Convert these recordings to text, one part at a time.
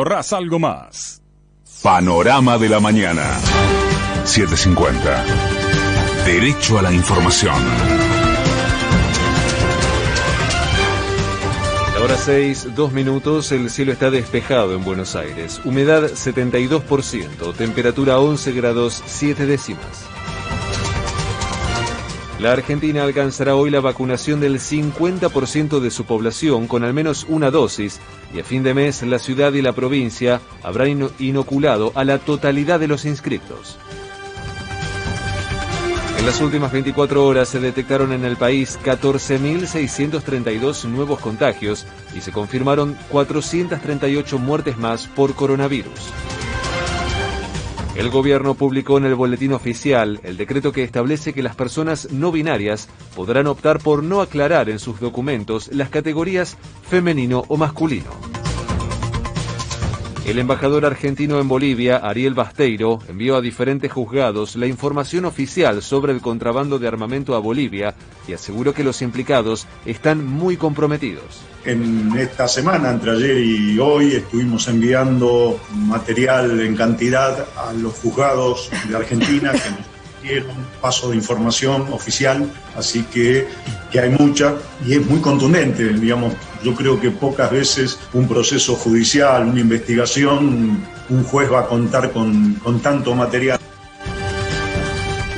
Ras algo más. Panorama de la mañana. 750. Derecho a la información. La hora 6, 2 minutos, el cielo está despejado en Buenos Aires. Humedad 72%, temperatura 11 grados 7 décimas. La Argentina alcanzará hoy la vacunación del 50% de su población con al menos una dosis y a fin de mes la ciudad y la provincia habrán inoculado a la totalidad de los inscriptos. En las últimas 24 horas se detectaron en el país 14.632 nuevos contagios y se confirmaron 438 muertes más por coronavirus. El gobierno publicó en el boletín oficial el decreto que establece que las personas no binarias podrán optar por no aclarar en sus documentos las categorías femenino o masculino. El embajador argentino en Bolivia, Ariel Basteiro, envió a diferentes juzgados la información oficial sobre el contrabando de armamento a Bolivia y aseguró que los implicados están muy comprometidos. En esta semana, entre ayer y hoy, estuvimos enviando material en cantidad a los juzgados de Argentina que nos un paso de información oficial, así que, que hay mucha y es muy contundente, digamos, yo creo que pocas veces un proceso judicial, una investigación, un juez va a contar con, con tanto material.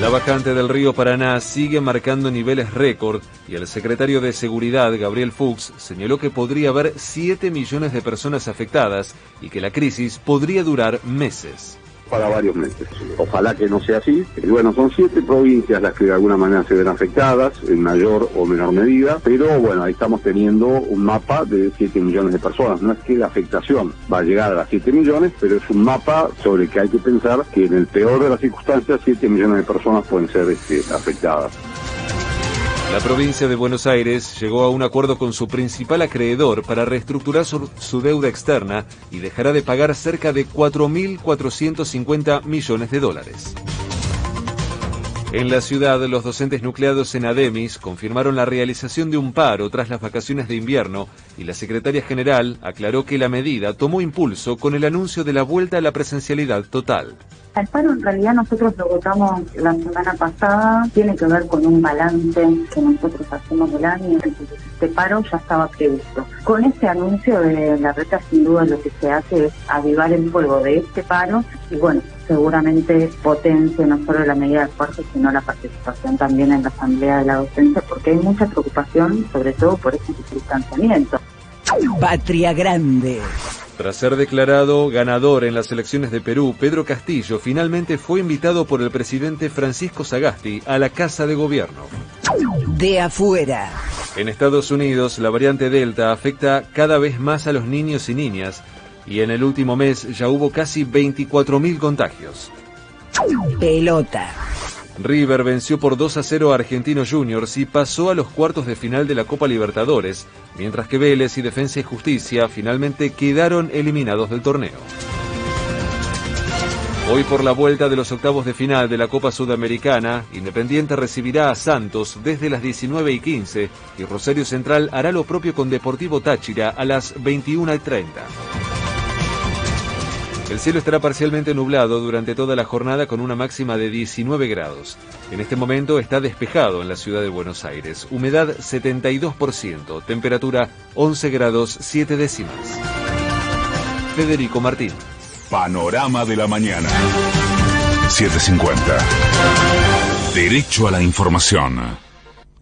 La vacante del río Paraná sigue marcando niveles récord y el secretario de Seguridad, Gabriel Fuchs, señaló que podría haber 7 millones de personas afectadas y que la crisis podría durar meses para varios meses. Ojalá que no sea así. Y bueno, son siete provincias las que de alguna manera se ven afectadas, en mayor o menor medida, pero bueno, ahí estamos teniendo un mapa de 7 millones de personas. No es que la afectación va a llegar a las 7 millones, pero es un mapa sobre el que hay que pensar que en el peor de las circunstancias 7 millones de personas pueden ser este, afectadas. La provincia de Buenos Aires llegó a un acuerdo con su principal acreedor para reestructurar su, deuda externa y dejará de pagar cerca de 4.450 millones de dólares. En la ciudad, los docentes nucleados en Ademis confirmaron la realización de un paro tras las vacaciones de invierno y la secretaria general aclaró que la medida tomó impulso con el anuncio de la vuelta a la presencialidad total. El paro en realidad nosotros lo votamos la semana pasada, tiene que ver con un balance que nosotros hacemos del año, este paro ya estaba previsto. Con este anuncio de la reta sin duda lo que se hace es avivar el fuego de este paro y bueno, seguramente potencia no solo la medida de fuerza, sino la participación también en la asamblea de la docencia, porque hay mucha preocupación, sobre todo por este distanciamiento. Patria Grande. Tras ser declarado ganador en las elecciones de Perú, Pedro Castillo finalmente fue invitado por el presidente Francisco Sagasti a la Casa de Gobierno. De afuera. En Estados Unidos, la variante Delta afecta cada vez más a los niños y niñas y en el último mes ya hubo casi 24.000 contagios. Pelota. River venció por 2 a 0 a Argentinos Juniors y pasó a los cuartos de final de la Copa Libertadores, mientras que Vélez y Defensa y Justicia finalmente quedaron eliminados del torneo. Hoy por la vuelta de los octavos de final de la Copa Sudamericana, Independiente recibirá a Santos desde las 19 y 15 y Rosario Central hará lo propio con Deportivo Táchira a las 21 y 30. El cielo estará parcialmente nublado durante toda la jornada con una máxima de 19 grados. En este momento está despejado en la ciudad de Buenos Aires. Humedad 72%, temperatura 11 grados 7 décimas. Federico Martín. Panorama de la mañana. 750. Derecho a la información.